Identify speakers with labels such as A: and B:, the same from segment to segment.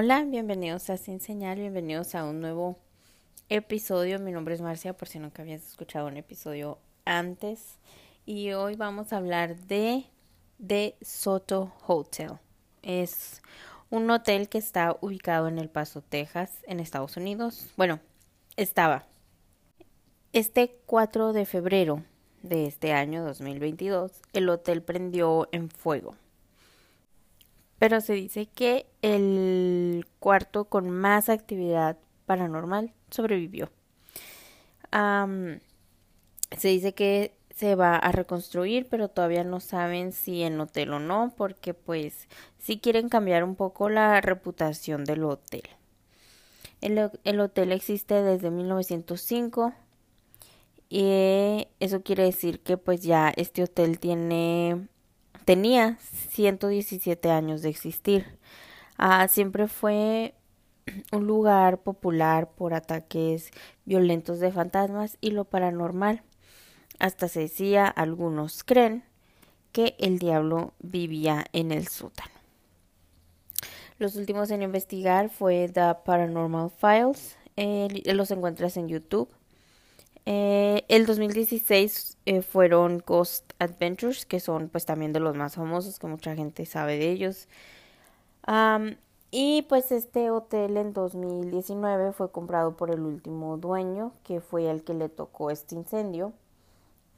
A: Hola, bienvenidos a Sin Señal, bienvenidos a un nuevo episodio. Mi nombre es Marcia, por si nunca habías escuchado un episodio antes. Y hoy vamos a hablar de The Soto Hotel. Es un hotel que está ubicado en El Paso, Texas, en Estados Unidos. Bueno, estaba. Este 4 de febrero de este año 2022, el hotel prendió en fuego pero se dice que el cuarto con más actividad paranormal sobrevivió. se dice que se va a reconstruir, pero todavía no saben si en hotel o no, porque pues sí quieren cambiar un poco la reputación del hotel. El, el hotel existe desde 1905 y eso quiere decir que pues ya este hotel tiene tenía 117 años de existir. Ah, siempre fue un lugar popular por ataques violentos de fantasmas y lo paranormal. Hasta se decía, algunos creen, que el diablo vivía en el sótano. Los últimos en investigar fue The Paranormal Files. los encuentras en YouTube. Eh, el 2016 eh, fueron Ghost Adventures, que son pues también de los más famosos, que mucha gente sabe de ellos. y pues este hotel en 2019 fue comprado por el último dueño, que fue el que le tocó este incendio.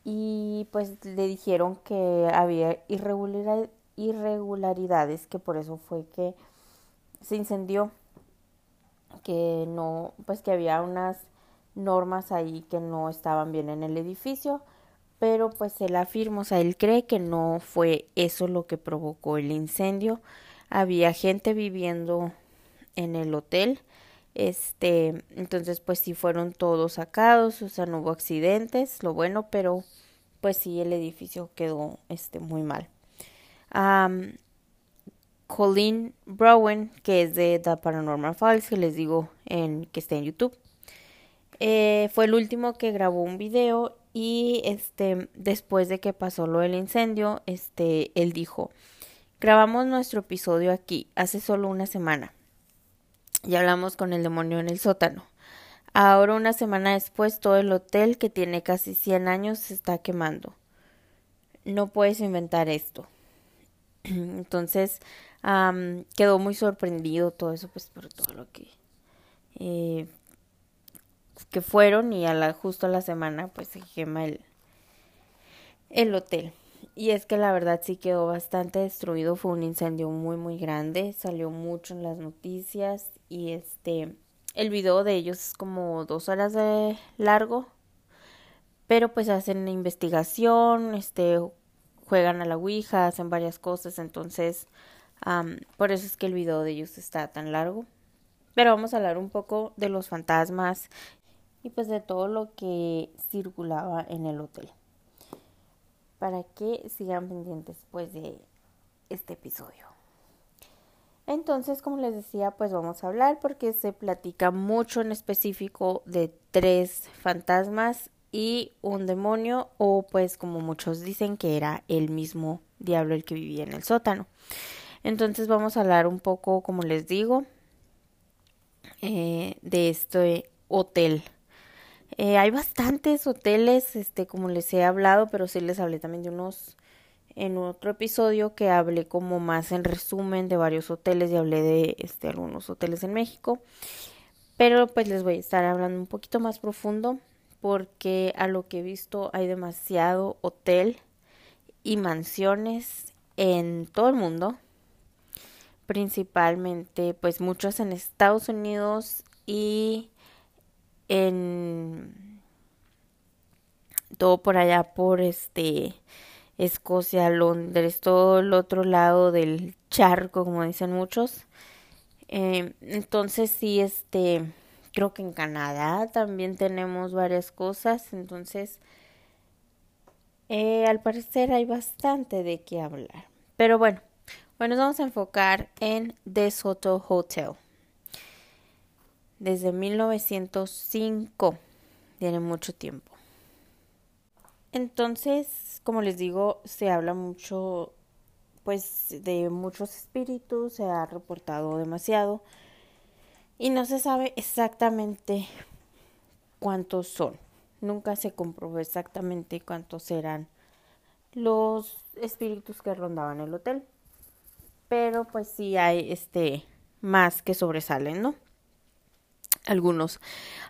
A: Y pues le dijeron que había irregularidades, que por eso fue que se incendió. Que no, pues que había unas normas ahí que no estaban bien en el edificio, pero pues él afirma, o sea, él cree que no fue eso lo que provocó el incendio. Había gente viviendo en el hotel, este, entonces pues sí fueron todos sacados, o sea, no hubo accidentes, lo bueno, pero pues sí el edificio quedó este muy mal. Colleen Browen, que es de The Paranormal Files, que les digo en que está en YouTube. Eh, fue el último que grabó un video y este después de que pasó lo del incendio, este él dijo, grabamos nuestro episodio aquí hace solo una semana. Y hablamos con el demonio en el sótano. Ahora una semana después todo el hotel que tiene casi 100 años se está quemando. No puedes inventar esto. Entonces quedó muy sorprendido todo eso, pues por todo lo que eh, que fueron y a la, justo a la semana pues se quema el, el hotel. Y es que la verdad sí quedó bastante destruido, fue un incendio muy muy grande, salió mucho en las noticias y este el video de ellos es como dos horas de largo, pero pues hacen investigación, este juegan a la Ouija, hacen varias cosas, entonces por eso es que el video de ellos está tan largo. Pero vamos a hablar un poco de los fantasmas y pues de todo lo que circulaba en el hotel. Para que sigan pendientes pues de este episodio. Entonces, como les decía, pues vamos a hablar porque se platica mucho en específico de tres fantasmas y un demonio o pues como muchos dicen que era el mismo diablo el que vivía en el sótano. Entonces vamos a hablar un poco, como les digo, eh, de este hotel eh, hay bastantes hoteles, este, como les he hablado, pero sí les hablé también de unos en otro episodio que hablé como más en resumen de varios hoteles y hablé de este algunos hoteles en México. Pero pues les voy a estar hablando un poquito más profundo porque a lo que he visto hay demasiado hotel y mansiones en todo el mundo. Principalmente pues muchos en Estados Unidos y en todo por allá por este Escocia, Londres, todo el otro lado del charco, como dicen muchos. Eh, entonces sí, este, creo que en Canadá también tenemos varias cosas, entonces eh, al parecer hay bastante de qué hablar. Pero bueno, bueno, nos vamos a enfocar en The Soto Hotel desde 1905. Tiene mucho tiempo. Entonces, como les digo, se habla mucho, pues, de muchos espíritus, se ha reportado demasiado. y no se sabe exactamente cuántos son. Nunca se comprobó exactamente cuántos eran los espíritus que rondaban el hotel. Pero pues sí hay este más que sobresalen, ¿no? Algunos.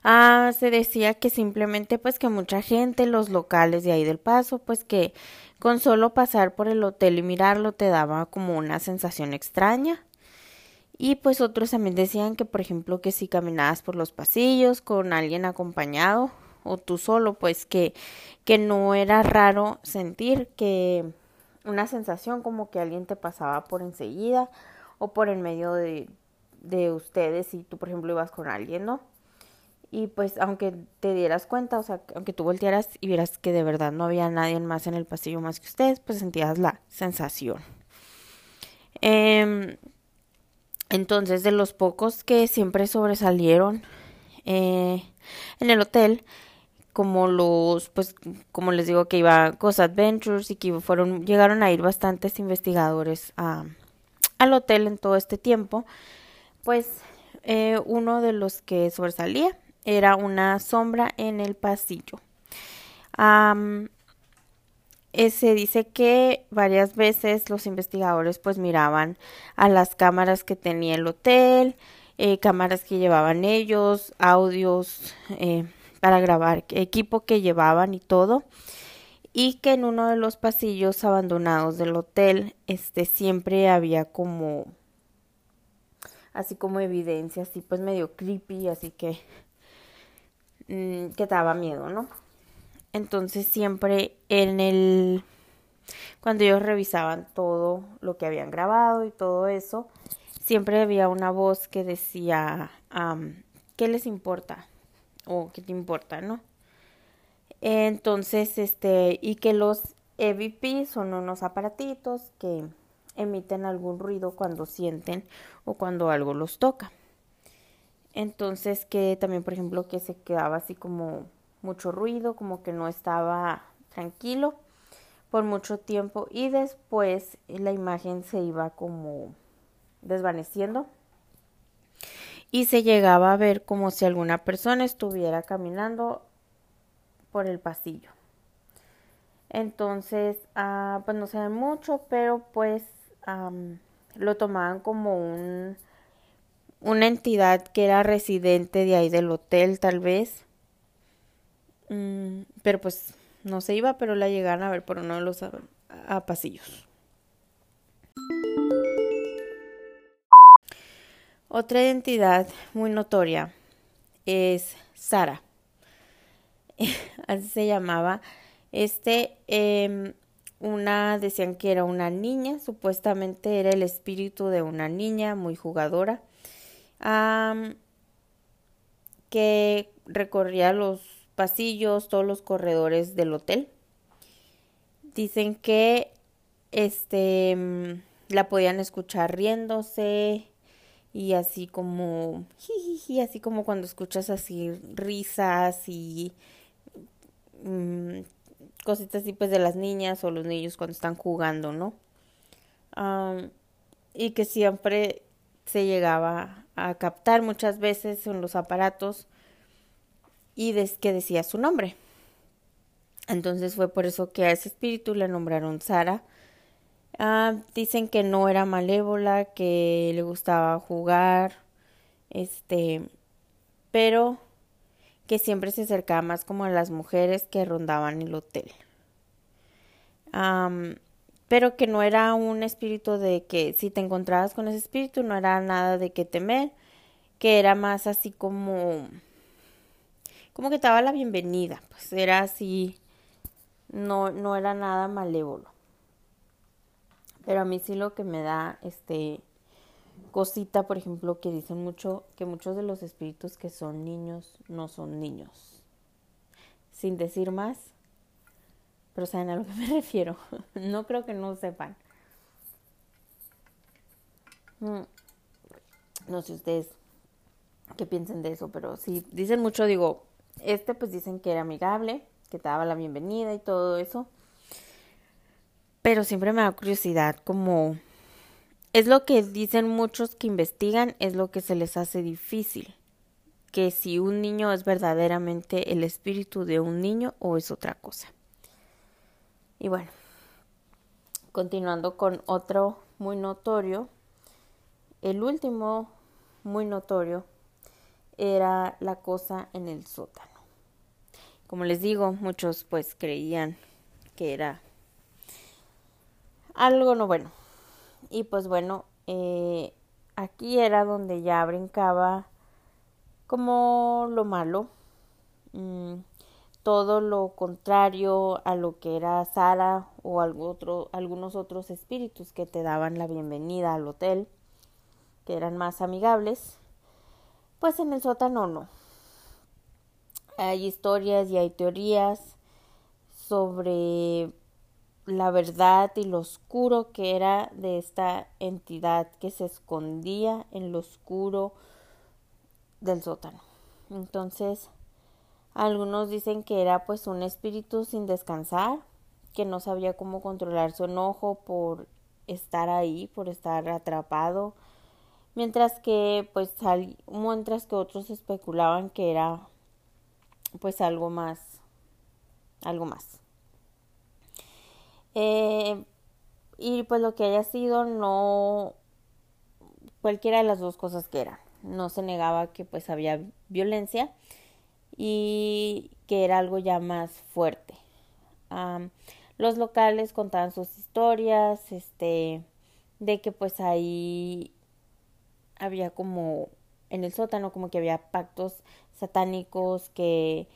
A: Ah, se decía que simplemente pues que mucha gente, los locales de ahí del paso, pues que con solo pasar por el hotel y mirarlo te daba como una sensación extraña. Y pues otros también decían que, por ejemplo, que si caminabas por los pasillos con alguien acompañado o tú solo, pues que, que no era raro sentir que una sensación como que alguien te pasaba por enseguida o por en medio de, de ustedes si tú, por ejemplo, ibas con alguien, ¿no? Y pues aunque te dieras cuenta, o sea, aunque tú voltearas y vieras que de verdad no había nadie más en el pasillo más que ustedes, pues sentías la sensación. Em, entonces, de los pocos que siempre sobresalieron eh, en el hotel, como los, pues, como les digo que iba Ghost Adventures y que fueron, llegaron a ir bastantes investigadores a, al hotel en todo este tiempo, pues eh, uno de los que sobresalía era una sombra en el pasillo. se dice que varias veces los investigadores pues miraban a las cámaras que tenía el hotel, eh, cámaras que llevaban ellos, audios eh, para grabar, equipo que llevaban y todo. Y que en uno de los pasillos abandonados del hotel, este siempre había como así como evidencia, así pues medio creepy, así que Mm, que daba miedo, ¿no? Entonces siempre en el cuando ellos revisaban todo lo que habían grabado y todo eso, siempre había una voz que decía, ¿qué les importa? O ¿qué te importa, no? Entonces, este, y que los EVP son unos aparatitos que emiten algún ruido cuando sienten o cuando algo los toca. Entonces que también, por ejemplo, que se quedaba así como mucho ruido, como que no estaba tranquilo por mucho tiempo y después la imagen se iba como desvaneciendo y se llegaba a ver como si alguna persona estuviera caminando por el pasillo. Entonces, ah, pues no se ve mucho, pero pues lo tomaban como un una entidad que era residente de ahí del hotel tal vez. Mm, pero pues no se iba, pero la llegaron a ver por uno de los a, pasillos. Otra identidad muy notoria es Sara. Así se llamaba. Este, em, una decían que era una niña, supuestamente era el espíritu de una niña muy jugadora que recorría los pasillos, todos los corredores del hotel. Dicen que este mm, la podían escuchar riéndose y así como así como cuando escuchas así risas y mm, cositas así pues de las niñas o los niños cuando están jugando, ¿no? y que siempre se llegaba a captar muchas veces en los aparatos y que decía su nombre. Entonces fue por eso que a ese espíritu le nombraron Sara. Dicen que no era malévola, que le gustaba jugar, este, pero que siempre se acercaba más como a las mujeres que rondaban el hotel pero que no era un espíritu de que si te encontrabas con ese espíritu no era nada de que temer, que era más así como como que te daba la bienvenida, pues era así no no era nada malévolo. Pero a mí sí lo que me da este cosita, por ejemplo, que dicen mucho que muchos de los espíritus que son niños no son niños. Sin decir más, pero saben a lo que me refiero. no creo que no sepan. Mm. No sé ustedes qué piensen de eso, pero si dicen mucho, digo, este pues dicen que era amigable, que te daba la bienvenida y todo eso. Pero siempre me da curiosidad como es lo que dicen muchos que investigan, es lo que se les hace difícil, que si un niño es verdaderamente el espíritu de un niño o es otra cosa. Y bueno, continuando con otro muy notorio, el último muy notorio era la cosa en el sótano. Como les digo, muchos pues creían que era algo no bueno. Y pues bueno, eh, aquí era donde ya brincaba como lo malo, mm, todo lo contrario a lo que era Sara o algunos otros espíritus que te daban la bienvenida al hotel, que eran más amigables, pues en el sótano no. Hay historias y hay teorías sobre la verdad y lo oscuro que era de esta entidad que se escondía en lo oscuro del sótano. Entonces, algunos dicen que era pues un espíritu sin descansar, que no sabía cómo controlar su enojo por estar ahí, por estar atrapado, mientras que pues mientras que otros especulaban que era pues algo más algo más eh, y pues lo que haya sido, no cualquiera de las dos cosas que era. No se negaba que pues había violencia y que era algo ya más fuerte. los locales contaban sus historias, este, de que pues ahí había como en el sótano como que había pactos satánicos que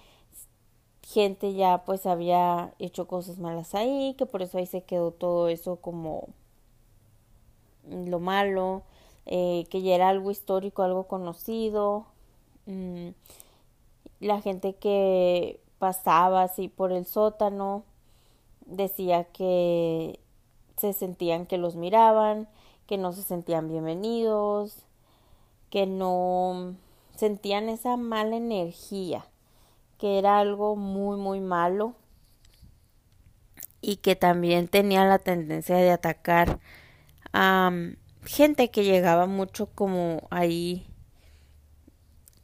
A: gente ya pues había hecho cosas malas ahí, que por eso ahí se quedó todo eso como lo malo, eh, que ya era algo histórico, algo conocido. Mm, la gente que pasaba así por el sótano decía que se sentían que los miraban, que no se sentían bienvenidos, que no sentían esa mala energía que era algo muy muy malo y que también tenía la tendencia de atacar a gente que llegaba mucho como ahí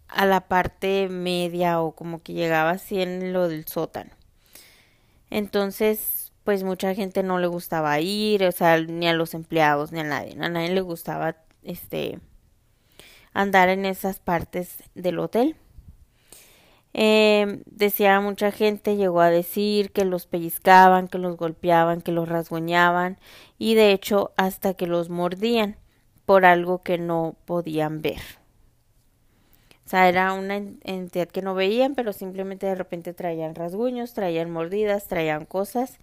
A: a la parte media o como que llegaba así en lo del sótano. Entonces, pues mucha gente no le gustaba ir, o sea, ni a los empleados, ni a nadie, a nadie le gustaba este andar en esas partes del hotel. Eh, decía mucha gente, llegó a decir que los pellizcaban, que los golpeaban, que los rasguñaban y de hecho hasta que los mordían por algo que no podían ver. O sea, era una entidad que no veían, pero simplemente de repente traían rasguños, traían mordidas, traían cosas.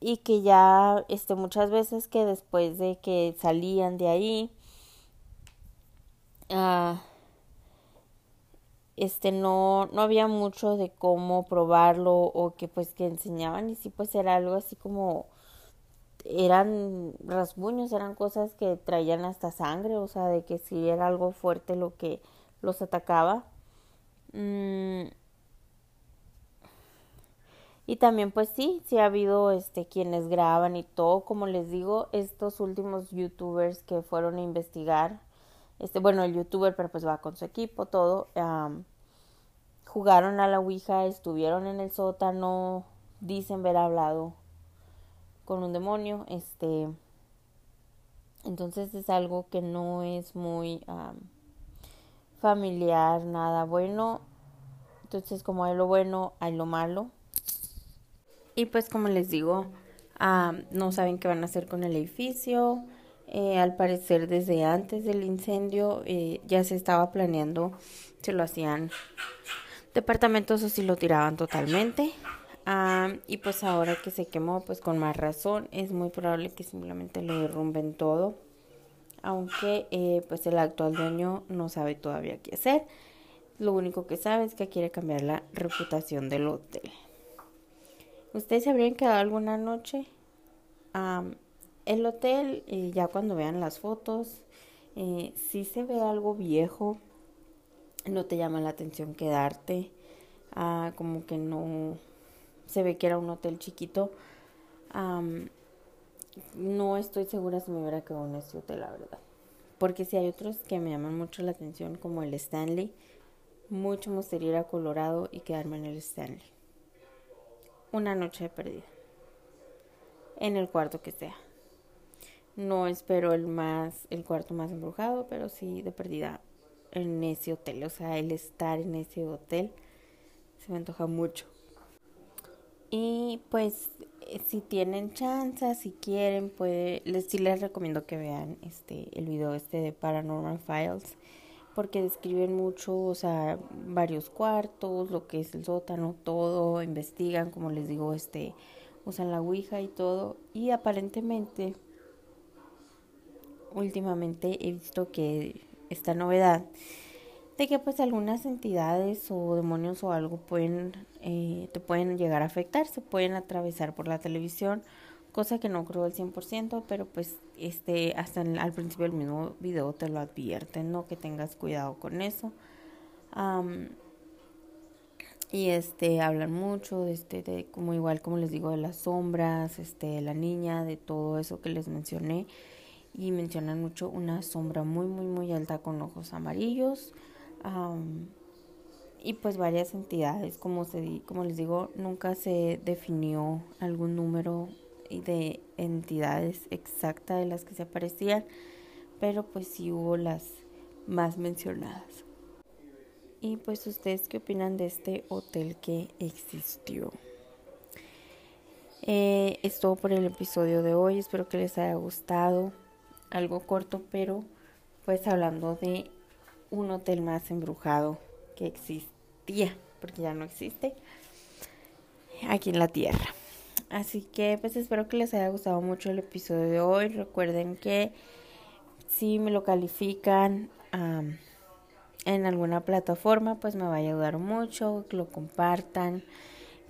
A: y que ya este, muchas veces que después de que salían de ahí, ah, este no no había mucho de cómo probarlo o que pues que enseñaban y sí pues era algo así como eran rasguños, eran cosas que traían hasta sangre, o sea, de que sí era algo fuerte lo que los atacaba. Mm. Y también pues sí, sí ha habido este quienes graban y todo, como les digo, estos últimos youtubers que fueron a investigar, este, bueno, el youtuber, pero pues va con su equipo, todo, jugaron a la Ouija, estuvieron en el sótano, dicen haber hablado con un demonio, este, entonces es algo que no es muy familiar, nada bueno, entonces como hay lo bueno, hay lo malo, y pues como les digo, no saben qué van a hacer con el edificio, eh, al parecer desde antes del incendio eh, ya se estaba planeando, se lo hacían departamentos si lo tiraban totalmente. y pues ahora que se quemó, pues con más razón, es muy probable que simplemente lo derrumben todo. Aunque eh, pues el actual dueño no sabe todavía qué hacer. Lo único que sabe es que quiere cambiar la reputación del hotel. ¿Ustedes se habrían quedado alguna noche? el hotel, eh, ya cuando vean las fotos, eh, sí se ve algo viejo, no te llama la atención quedarte, ah, como que no se ve que era un hotel chiquito. no estoy segura si me hubiera quedado en este hotel, la verdad. Porque si hay otros que me llaman mucho la atención, como el Stanley, mucho me gustaría ir a Colorado y quedarme en el Stanley. Una noche de pérdida. En el cuarto que sea. No espero el más, el cuarto más embrujado, pero sí de pérdida en ese hotel. O sea, el estar en ese hotel se me antoja mucho. Y pues eh, si tienen chance, si quieren, puede, les, sí les recomiendo que vean este el video este de Paranormal Files porque describen mucho, o sea, varios cuartos, lo que es el sótano, todo, investigan, como les digo, este usan la Ouija y todo y aparentemente últimamente he visto que esta novedad de que pues algunas entidades o demonios o algo pueden eh, te pueden llegar a afectar, se pueden atravesar por la televisión, cosa que no creo al 100%, pero pues este hasta al principio del mismo video te lo advierten, ¿no? Que tengas cuidado con eso. y este hablan mucho de este de como igual como les digo de las sombras, este de la niña, de todo eso que les mencioné y mencionan mucho una sombra muy muy muy alta con ojos amarillos y pues varias entidades como se como les digo nunca se definió algún número de entidades exacta de las que se aparecían pero pues sí hubo las más mencionadas. Y pues ustedes qué opinan de este hotel que existió eh, es todo por el episodio de hoy espero que les haya gustado algo corto pero pues hablando de un hotel más embrujado que existía, porque ya no existe, aquí en la Tierra. Así que pues espero que les haya gustado mucho el episodio de hoy. Recuerden que si me lo califican en alguna plataforma, pues me va a ayudar mucho, que lo compartan,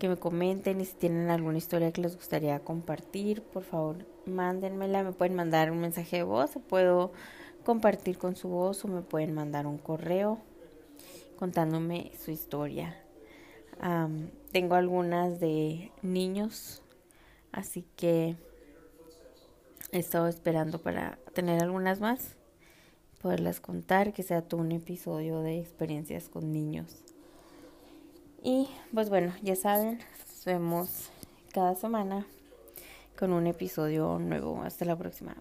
A: que me comenten y si tienen alguna historia que les gustaría compartir, por favor, mándenmela. Me pueden mandar un mensaje de voz o puedo compartir con su voz o me pueden mandar un correo contándome su historia. tengo algunas de niños, así que he estado esperando para tener algunas más, poderlas contar, que sea todo un episodio de experiencias con niños. Y pues bueno, ya saben, nos vemos cada semana con un episodio nuevo. Hasta la próxima.